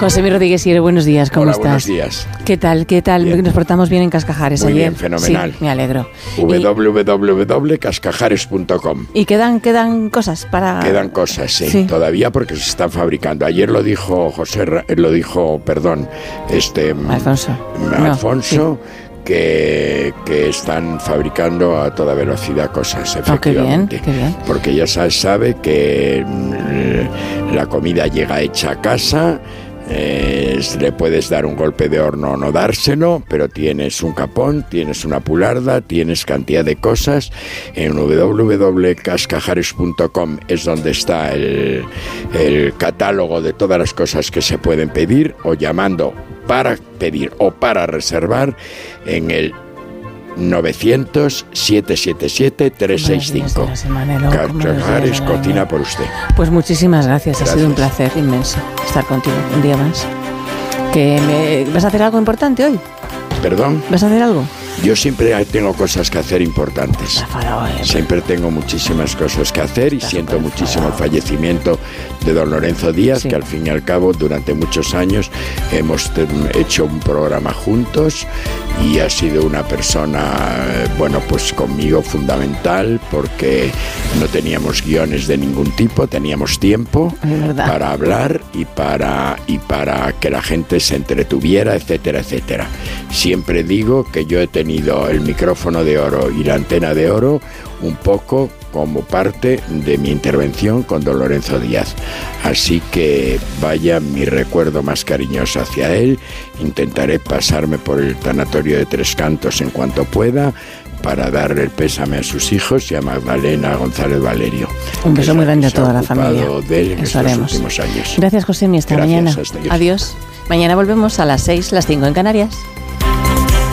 José Mi Rodríguez Sierra, buenos días, ¿cómo Hola, estás? buenos días. ¿Qué tal? ¿Qué tal? Bien. Nos portamos bien en Cascajares Muy ayer. bien, fenomenal. Sí, me alegro. Www.cascajares.com y quedan, quedan cosas para... Quedan cosas, sí, Sí. todavía porque se están fabricando. Ayer lo dijo José, eh, lo dijo, perdón, este mm, Alfonso. mm, No, Alfonso, que, que están fabricando a toda velocidad cosas, Oh, qué bien, efectivamente. qué bien. Porque ya sa- sabe que mm, la comida llega hecha a casa. Le puedes dar un golpe de horno o no dárselo, pero tienes un capón, tienes una pularda, tienes cantidad de cosas. En www.cascajares.com es donde está el, el catálogo de todas las cosas que se pueden pedir o llamando para pedir o para reservar en el 900-777-365. Buenos días de la semana, ¿no? Buenos días Cascajares de la cocina por usted. Pues muchísimas gracias. ha sido un Gracias. placer inmenso estar contigo un día más. Que me- ¿Vas a hacer algo importante hoy? Perdón, ¿Vas a hacer algo? Yo siempre tengo cosas que hacer importantes. Eh. Siempre tengo muchísimas cosas que hacer y siento muchísimo el fallecimiento de don Lorenzo Díaz, Sí. que al fin y al cabo durante muchos años hemos hecho un programa juntos y ha sido una persona, eh, bueno, pues conmigo fundamental porque no teníamos guiones de ningún tipo, teníamos tiempo para hablar y para, y para que la gente se entretuviera, etcétera, etcétera. Siempre digo que yo he tenido el micrófono de oro y la antena de oro un poco como parte de mi intervención con don Lorenzo Díaz. Así que vaya mi recuerdo más cariñoso hacia él. Intentaré pasarme por el tanatorio de Tres Cantos en cuanto pueda para darle el pésame a sus hijos y a Magdalena González Valerio. Un beso es muy grande a toda la familia. de él en Eso estos haremos. últimos años. Gracias, José. Hasta Gracias, mañana. hasta. Adiós. Mañana volvemos a las 6, las 5 en Canarias.